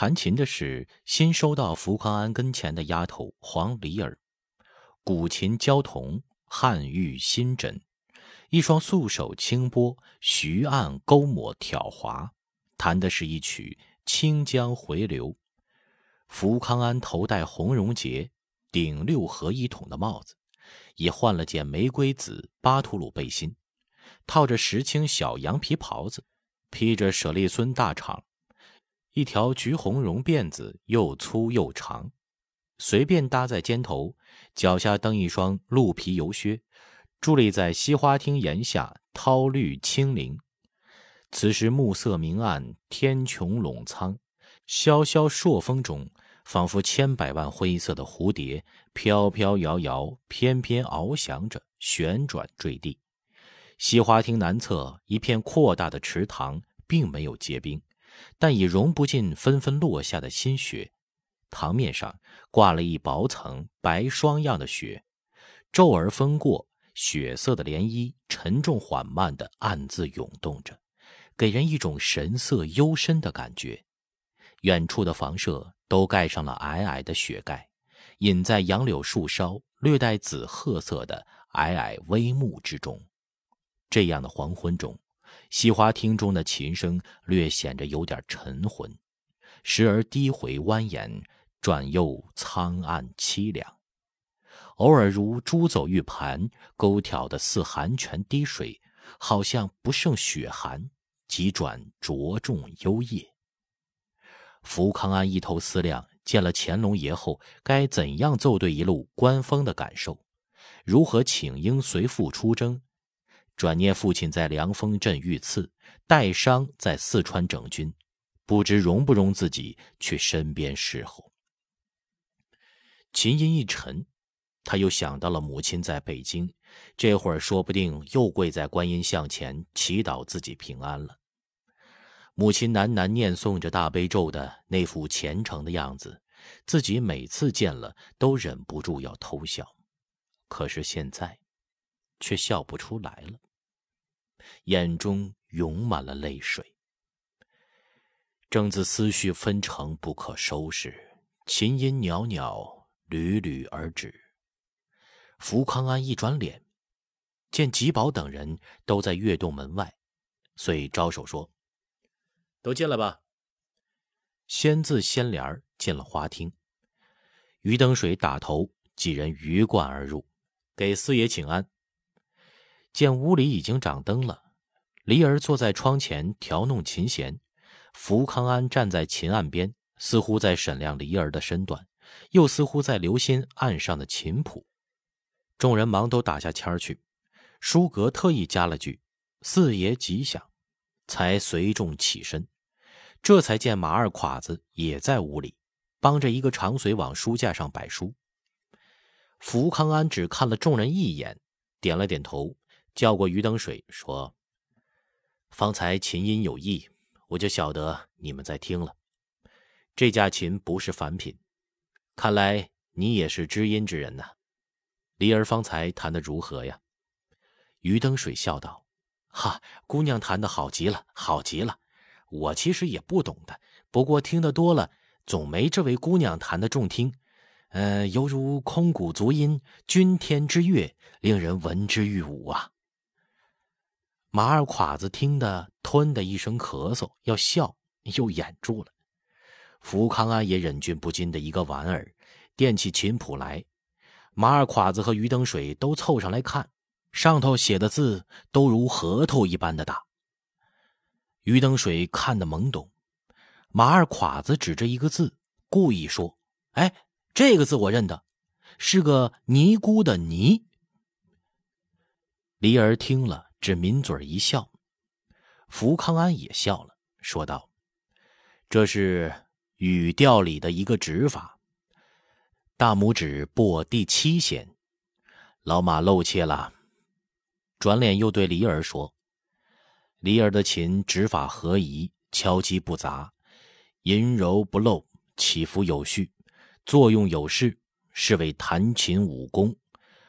弹琴的是新收到福康安跟前的丫头黄梨儿，古琴交铜，汉玉新枕，一双素手轻拨，徐按勾抹挑滑，弹的是一曲《清江回流》。福康安头戴红绒结，顶六合一筒的帽子，也换了件玫瑰紫巴图鲁背心，套着石青小羊皮袍子，披着舍利孙大氅。一条橘红绒辫子又粗又长，随便搭在肩头，脚下蹬一双鹿皮油靴，伫立在西花厅檐下，涛绿青灵。此时暮色明暗，天穹笼苍，萧萧朔风中，仿佛千百万灰色的蝴蝶飘飘摇摇，翩翩翱翔着，旋转坠地。西花厅南侧一片扩大的池塘，并没有结冰。但已融不进纷纷落下的新雪，塘面上挂了一薄层白霜样的雪，骤而风过，雪色的涟漪沉重缓慢地暗自涌动着，给人一种神色幽深的感觉。远处的房舍都盖上了皑皑的雪盖，隐在杨柳树梢略带紫褐色的皑皑微幕之中。这样的黄昏中。西花厅中的琴声略显着有点沉浑，时而低回蜿蜒，转又苍暗凄凉，偶尔如珠走玉盘，勾挑的似寒泉滴水，好像不胜雪寒，急转着重幽咽。福康安一头思量，见了乾隆爷后，该怎样奏对一路官风的感受，如何请缨随父出征？转念父亲在凉风镇遇刺，带伤在四川整军，不知容不容自己去身边侍候。琴音一沉，他又想到了母亲在北京，这会儿说不定又跪在观音像前祈祷自己平安了。母亲喃喃念诵着大悲咒的那副虔诚的样子，自己每次见了都忍不住要偷笑，可是现在，却笑不出来了。眼中涌满了泪水，正自思绪纷呈不可收拾，琴音袅袅，缕缕而止。福康安一转脸，见吉宝等人都在月洞门外，遂招手说：“都进来吧。”先自掀帘进了花厅，于登水打头，几人鱼贯而入，给四爷请安。见屋里已经掌灯了，梨儿坐在窗前调弄琴弦，福康安站在琴案边，似乎在审量梨儿的身段，又似乎在留心案上的琴谱。众人忙都打下签儿去，舒格特意加了句“四爷吉祥”，才随众起身。这才见马二侉子也在屋里，帮着一个长随往书架上摆书。福康安只看了众人一眼，点了点头。叫过于登水，说：“方才琴音有异，我就晓得你们在听了。这架琴不是凡品，看来你也是知音之人呐。梨儿方才弹得如何呀？”于登水笑道：“哈，姑娘弹得好极了，好极了。我其实也不懂的，不过听得多了，总没这位姑娘弹得中听。呃，犹如空谷足音，君天之乐，令人闻之欲舞啊。”马二侉子听得吞的一声咳嗽，要笑又掩住了。福康安也忍俊不禁的一个莞尔，垫起琴谱来。马二侉子和于登水都凑上来看，上头写的字都如核桃一般的大。于登水看得懵懂，马二侉子指着一个字，故意说：“哎，这个字我认得，是个尼姑的尼。”梨儿听了。只抿嘴一笑，福康安也笑了，说道：“这是语调里的一个指法，大拇指拨第七弦。老马露怯了，转脸又对梨儿说：‘梨儿的琴指法合宜，敲击不杂，音柔不漏，起伏有序，作用有势，是为弹琴武功，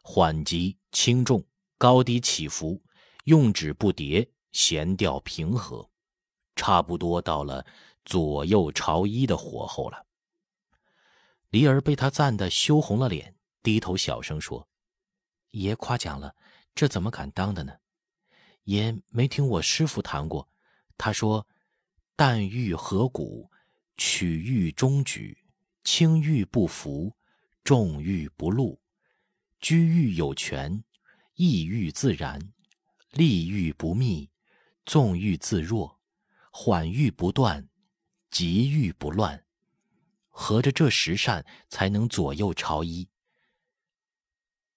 缓急轻重，高低起伏。’”用指不叠，弦调平和，差不多到了左右朝衣的火候了。离儿被他赞得羞红了脸，低头小声说：“爷夸奖了，这怎么敢当的呢？爷没听我师傅谈过，他说：‘淡玉合骨，曲玉中举，轻玉不浮，重玉不露，居玉有权，意欲自然，利欲不密，纵欲自若，缓欲不断，急欲不乱。’”合着这十善才能左右朝衣。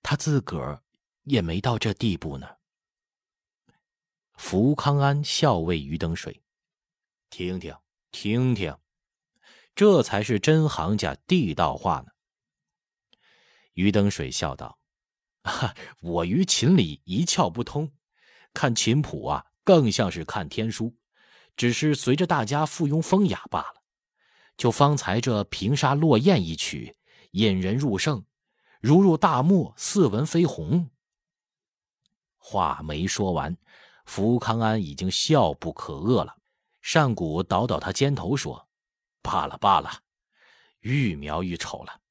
他自个儿也没到这地步呢。福康安笑谓于登水：“听听，听听，这才是真行家地道话呢。”于登水笑道：“ 哈，我于琴里一窍不通，看琴谱啊，更像是看天书，只是随着大家附庸风雅罢了。”就方才这平沙落雁一曲，引人入胜，如入大漠，似闻飞鸿。话没说完，福康安已经笑不可遏了。单谷倒倒他肩头说：“罢了罢了，愈描愈丑了。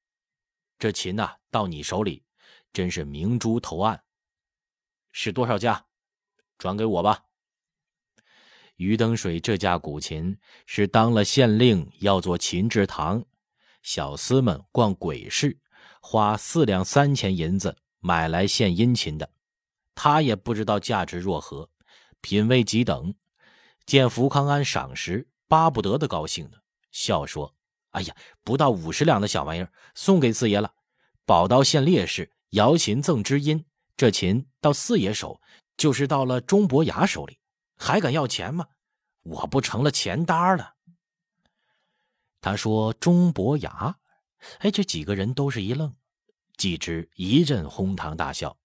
这琴呐，到你手里，真是明珠投案。是多少价？转给我吧。”于登水这架古琴是当了县令要做琴制堂，小厮们逛鬼市，花四两三钱银子买来献殷勤的。他也不知道价值若何，品味几等。见福康安赏识，巴不得的高兴呢，笑说：“哎呀，不到五十两的小玩意儿，送给四爷了。宝刀献烈士，瑶琴赠知音。这琴到四爷手，就是到了钟伯牙手里。”还敢要钱吗？我不成了钱搭了。他说：“钟伯牙。”哎，这几个人都是一愣，继之一阵哄堂大笑，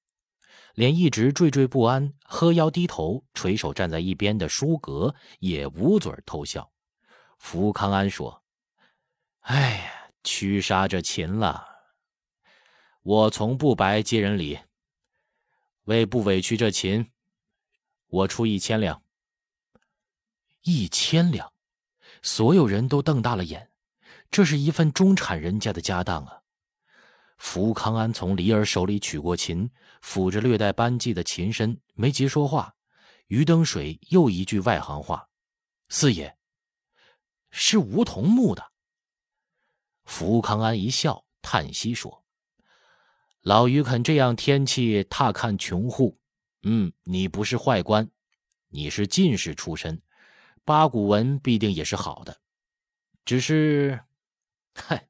连一直惴惴不安、呵腰低头、垂手站在一边的舒格也捂嘴偷笑。福康安说：“哎呀，屈杀这秦了。我从不白接人礼，为不委屈这琴，我出一千两。”一千两，所有人都瞪大了眼。这是一份中产人家的家当啊！福康安从李儿手里取过琴，抚着略带斑迹的琴身，没急说话。于登水又一句外行话：“四爷，是梧桐木的。”福康安一笑，叹息说：“老于肯这样天气踏看穷户，嗯，你不是坏官，你是进士出身。”八股文必定也是好的，只是，嗨，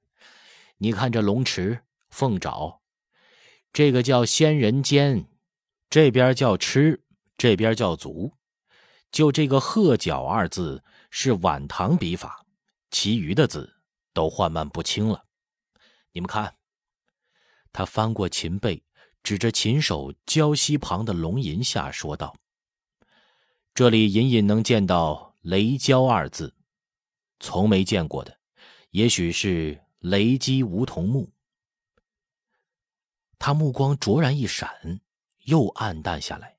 你看这龙池、凤爪，这个叫仙人尖，这边叫吃，这边叫足，就这个鹤角二字是晚唐笔法，其余的字都缓慢不清了。你们看，他翻过琴背，指着琴手胶膝旁的龙吟下说道：“这里隐隐能见到。”雷焦二字，从没见过的，也许是雷击梧桐木。他目光灼然一闪，又暗淡下来。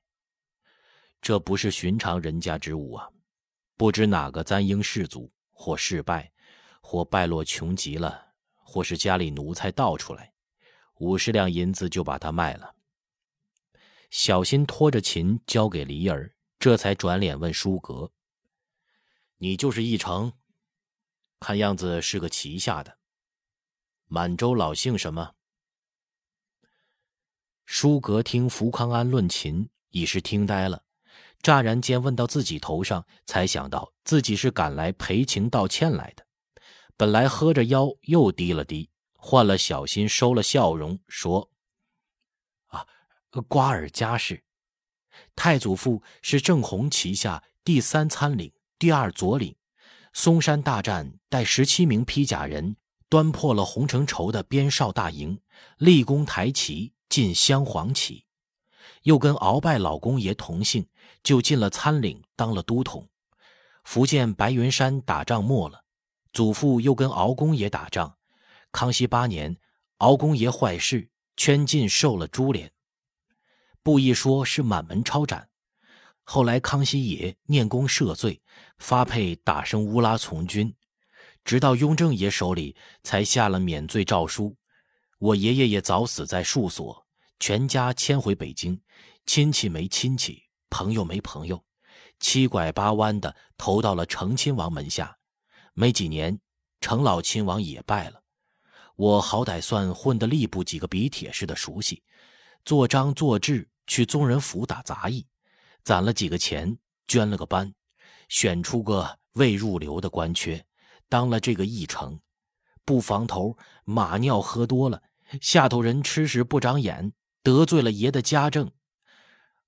这不是寻常人家之物啊！不知哪个簪缨士族，或失败，或败落穷极了，或是家里奴才盗出来，五十两银子就把它卖了。小心拖着琴交给梨儿，这才转脸问舒格。你就是义成，看样子是个旗下的。满洲老姓什么？舒格听福康安论琴，已是听呆了。乍然间问到自己头上，才想到自己是赶来赔情道歉来的。本来喝着腰，又低了低，换了小心，收了笑容，说：“啊，瓜尔佳氏，太祖父是正红旗下第三参领。”第二左领，嵩山大战带十七名披甲人，端破了洪承畴的边哨大营，立功抬旗进镶黄旗，又跟鳌拜老公爷同姓，就进了参领，当了都统。福建白云山打仗没了，祖父又跟鳌公爷打仗。康熙八年，敖公爷坏事，圈禁受了株连，布一说是满门抄斩。后来康熙爷念功赦罪，发配打生乌拉从军，直到雍正爷手里才下了免罪诏书。我爷爷也早死在戍所，全家迁回北京，亲戚没亲戚，朋友没朋友，七拐八弯的投到了成亲王门下。没几年，成老亲王也败了。我好歹算混得吏部几个笔帖似的熟悉，做章做制去宗人府打杂役，攒了几个钱，捐了个班，选出个未入流的官缺，当了这个议程。不防头马尿喝多了，下头人吃食不长眼，得罪了爷的家政。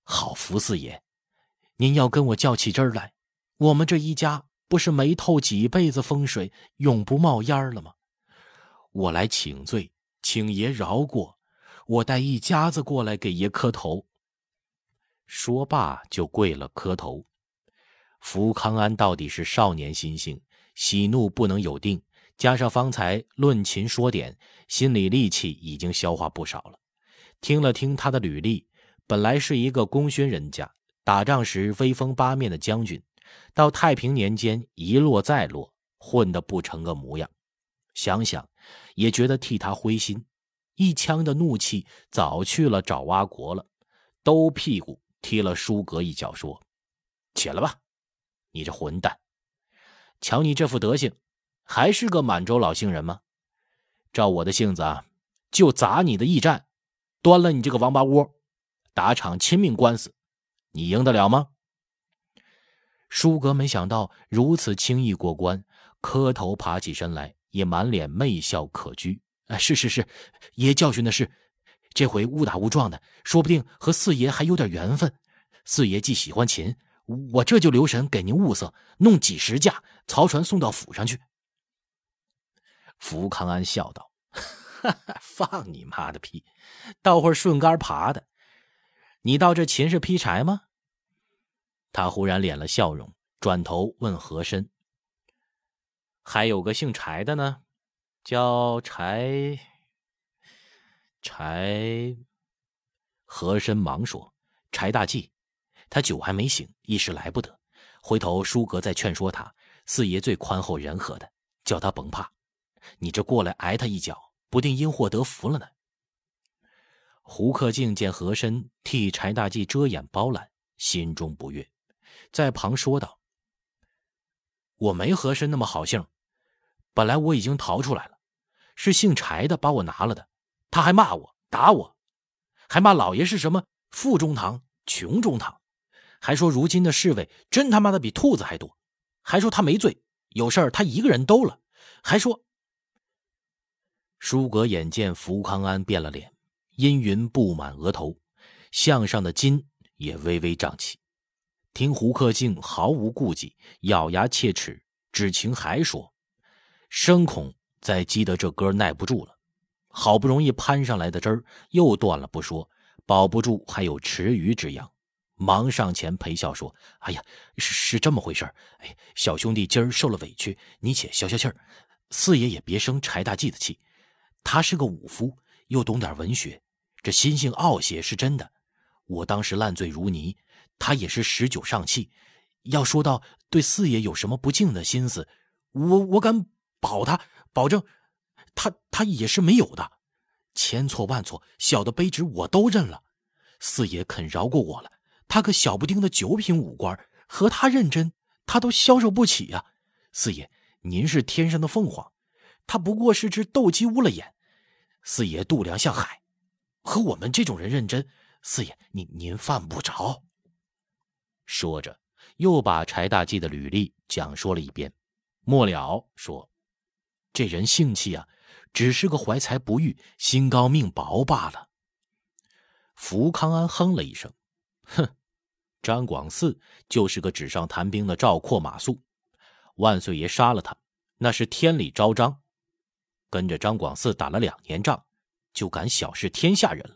好福四爷，您要跟我较起真来，我们这一家不是没透几辈子风水，永不冒烟了吗？我来请罪，请爷饶过。我带一家子过来给爷磕头。说罢就跪了磕头。福康安到底是少年心性，喜怒不能有定，加上方才论琴说点，心里力气已经消化不少了。听了听他的履历，本来是一个功勋人家，打仗时威风八面的将军，到太平年间一落再落，混得不成个模样。想想。也觉得替他灰心，一腔的怒气早去了爪哇国了，兜屁股踢了舒格一脚，说：“起来吧，你这混蛋！瞧你这副德行，还是个满洲老姓人吗？照我的性子啊，就砸你的驿站，端了你这个王八窝，打场亲命官司，你赢得了吗？”舒格没想到如此轻易过关，磕头爬起身来。也满脸媚笑可掬。啊，是是是，爷教训的是，这回误打误撞的，说不定和四爷还有点缘分。四爷既喜欢琴，我这就留神给您物色，弄几十架曹船送到府上去。福康安笑道：“ 哈哈，放你妈的屁！到会儿顺杆爬的。你到这琴是劈柴吗？”他忽然敛了笑容，转头问和珅。还有个姓柴的呢，叫柴柴。和珅忙说：“柴大济，他酒还没醒，一时来不得。回头舒格再劝说他，四爷最宽厚仁和的，叫他甭怕。你这过来挨他一脚，不定因祸得福了呢。”胡克敬见和珅替柴大济遮掩包揽，心中不悦，在旁说道：“我没和珅那么好性。”本来我已经逃出来了，是姓柴的把我拿了的，他还骂我打我，还骂老爷是什么富中堂、穷中堂，还说如今的侍卫真他妈的比兔子还多，还说他没罪，有事儿他一个人兜了，还说。舒格眼见福康安变了脸，阴云布满额头，项上的筋也微微胀起，听胡克敬毫无顾忌，咬牙切齿，只情还说。生恐再激得这歌耐不住了，好不容易攀上来的枝儿又断了不说，保不住还有池鱼之殃，忙上前陪笑说：“哎呀，是是这么回事哎，小兄弟今儿受了委屈，你且消消气儿。四爷也别生柴大济的气，他是个武夫，又懂点文学，这心性傲些是真的。我当时烂醉如泥，他也是十九上气。要说到对四爷有什么不敬的心思，我我敢。”保他，保证，他他也是没有的，千错万错，小的卑职我都认了。四爷肯饶过我了，他个小不丁的九品武官，和他认真，他都消受不起呀。四爷，您是天上的凤凰，他不过是只斗鸡乌了眼。四爷度量像海，和我们这种人认真，四爷您您犯不着。说着，又把柴大济的履历讲说了一遍，末了说。这人性气啊，只是个怀才不遇、心高命薄罢了。福康安哼了一声，哼，张广嗣就是个纸上谈兵的赵括马谡，万岁爷杀了他，那是天理昭彰。跟着张广嗣打了两年仗，就敢小视天下人了。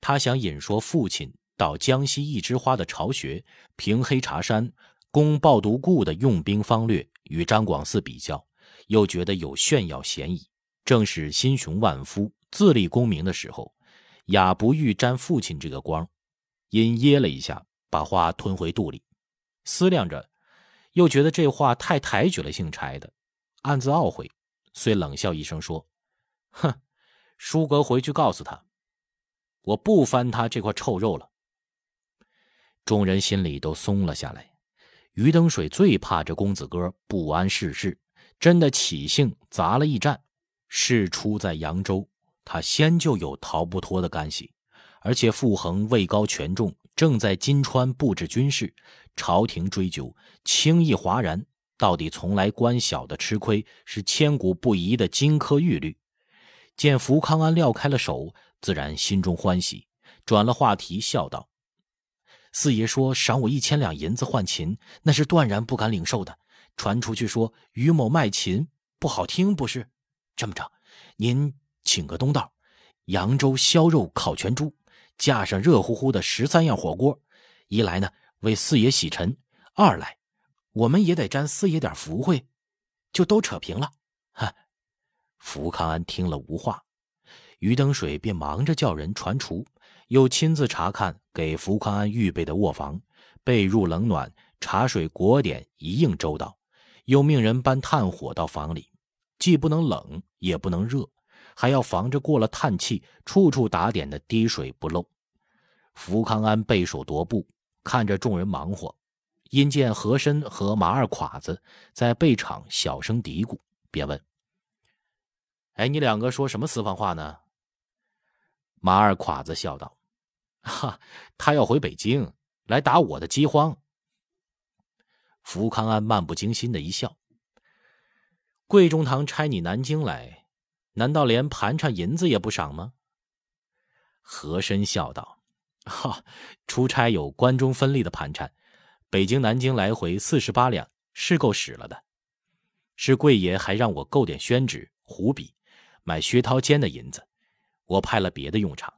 他想引说父亲到江西一枝花的巢穴，平黑茶山攻抱独固的用兵方略与张广嗣比较。又觉得有炫耀嫌疑，正是心雄万夫、自立功名的时候，雅不欲沾父亲这个光，因噎了一下，把话吞回肚里，思量着，又觉得这话太抬举了姓柴的，暗自懊悔，遂冷笑一声说：“哼，舒格回去告诉他，我不翻他这块臭肉了。”众人心里都松了下来。余登水最怕这公子哥不谙世事，真的起兴砸了驿站。事出在扬州，他先就有逃不脱的干系，而且傅恒位高权重，正在金川布置军事，朝廷追究，轻易哗然。到底从来官小的吃亏，是千古不移的金科玉律。见福康安撂开了手，自然心中欢喜，转了话题，笑道。四爷说赏我一千两银子换琴，那是断然不敢领受的。传出去说于某卖琴不好听，不是？这么着，您请个东道，扬州削肉烤全猪，架上热乎乎的十三样火锅。一来呢，为四爷洗尘；二来，我们也得沾四爷点福惠，就都扯平了。哈！福康安听了无话，于登水便忙着叫人传厨。又亲自查看给福康安预备的卧房，被褥冷暖、茶水果点一应周到。又命人搬炭火到房里，既不能冷也不能热，还要防着过了炭气，处处打点的滴水不漏。福康安背手踱步，看着众人忙活，因见和珅和马二侉子在背场小声嘀咕，便问：“哎，你两个说什么私房话呢？”马二侉子笑道：“哈，他要回北京来打我的饥荒。”福康安漫不经心的一笑：“贵中堂差你南京来，难道连盘缠银子也不赏吗？”和珅笑道：“哈，出差有关中分利的盘缠，北京南京来回四十八两，是够使了的。是贵爷还让我购点宣纸、湖笔，买薛涛坚的银子。”我派了别的用场，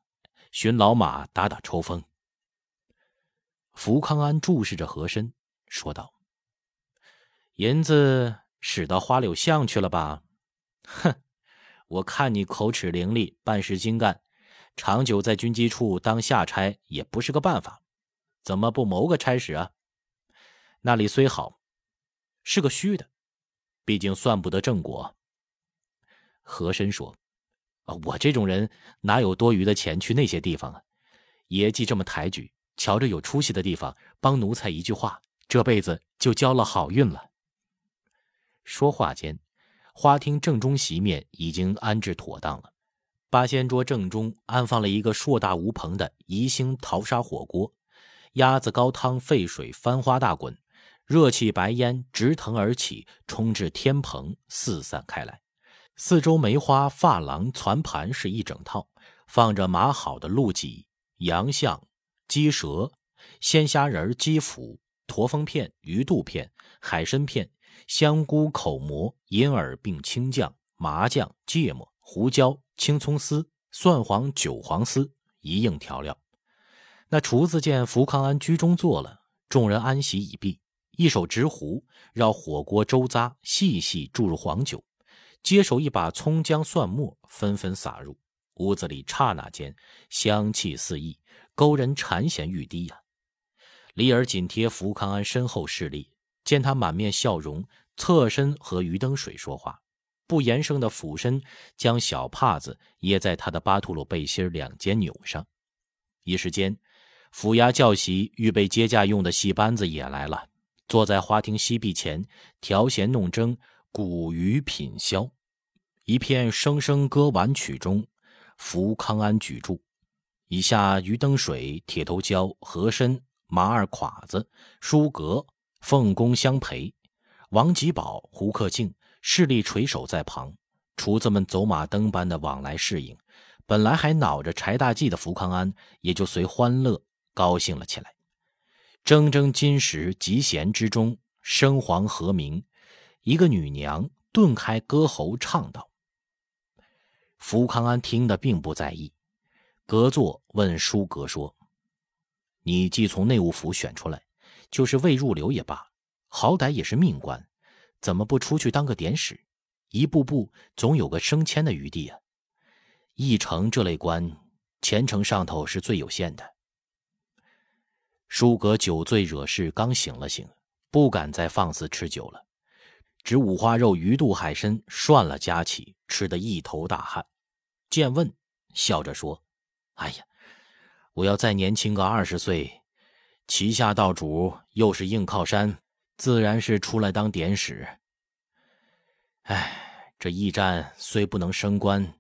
寻老马打打抽风。福康安注视着和珅，说道：“银子使到花柳巷去了吧？哼，我看你口齿伶俐，办事精干，长久在军机处当下差也不是个办法，怎么不谋个差使啊？那里虽好，是个虚的，毕竟算不得正果。”和珅说。啊，我这种人哪有多余的钱去那些地方啊？爷既这么抬举，瞧着有出息的地方，帮奴才一句话，这辈子就交了好运了。说话间，花厅正中席面已经安置妥当了，八仙桌正中安放了一个硕大无朋的宜兴陶沙火锅，鸭子高汤沸水翻花大滚，热气白烟直腾而起，冲至天棚四散开来。四周梅花珐琅攒盘是一整套，放着码好的鹿脊、羊象、鸡舌、鲜虾仁、鸡脯、驼峰片、鱼肚片、海参片、香菇口蘑、银耳并青酱、麻酱、芥末、胡椒、青葱丝、蒜黄、韭黄丝一应调料。那厨子见福康安居中坐了，众人安席已毕，一手执壶，绕火锅周匝，细细注入黄酒。接手一把葱姜蒜末，纷纷撒入屋子里，刹那间香气四溢，勾人馋涎欲滴呀。李尔紧贴福康安身后侍立，见他满面笑容，侧身和于登水说话，不言声的俯身将小帕子掖在他的巴图鲁背心两肩扭上。一时间，府衙教习预备接驾用的戏班子也来了，坐在花厅西壁前调弦弄筝，鼓娱品箫。一片声声歌婉曲中，福康安举箸，以下于登水、铁头蛟、和珅、马二侉子、舒格奉公相陪，王吉宝、胡克敬势力垂手在旁，厨子们走马灯般的往来侍应。本来还恼着柴大忌的福康安，也就随欢乐高兴了起来。铮铮金石集弦之中，声黄和鸣，一个女娘顿开歌喉，唱道。福康安听得并不在意，隔座问舒格说：“你既从内务府选出来，就是未入流也罢，好歹也是命官，怎么不出去当个典史？一步步总有个升迁的余地啊！议程这类官，前程上头是最有限的。”舒格酒醉惹事，刚醒了醒，不敢再放肆吃酒了。只五花肉、鱼肚、海参涮了夹起，吃得一头大汗。见问，笑着说：“哎呀，我要再年轻个二十岁，旗下道主又是硬靠山，自然是出来当典史。哎，这驿站虽不能升官，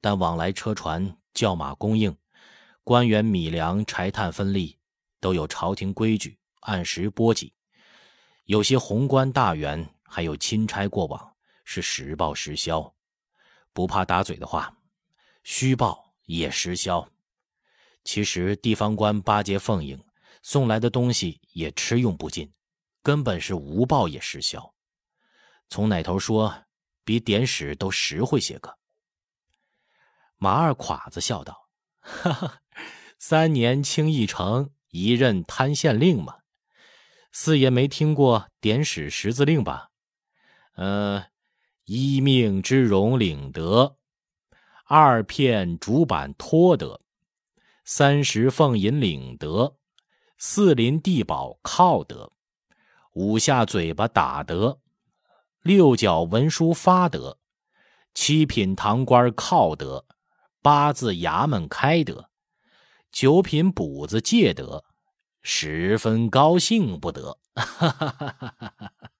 但往来车船、轿马供应，官员米粮、柴炭分利，都有朝廷规矩，按时拨给。有些红官大员。”还有钦差过往，是实报实销，不怕打嘴的话，虚报也实销。其实地方官巴结奉迎，送来的东西也吃用不尽，根本是无报也失效。从哪头说，比典史都实惠些个。马二侉子笑道：“ 哈哈，三年清一城，一任贪县令嘛。四爷没听过典史十字令吧？”呃，一命之荣领得，二片竹板托得，三十俸银领得，四邻地保靠得，五下嘴巴打得，六角文书发得，七品堂官靠得，八字衙门开得，九品补子借得，十分高兴不得。哈哈哈哈哈哈！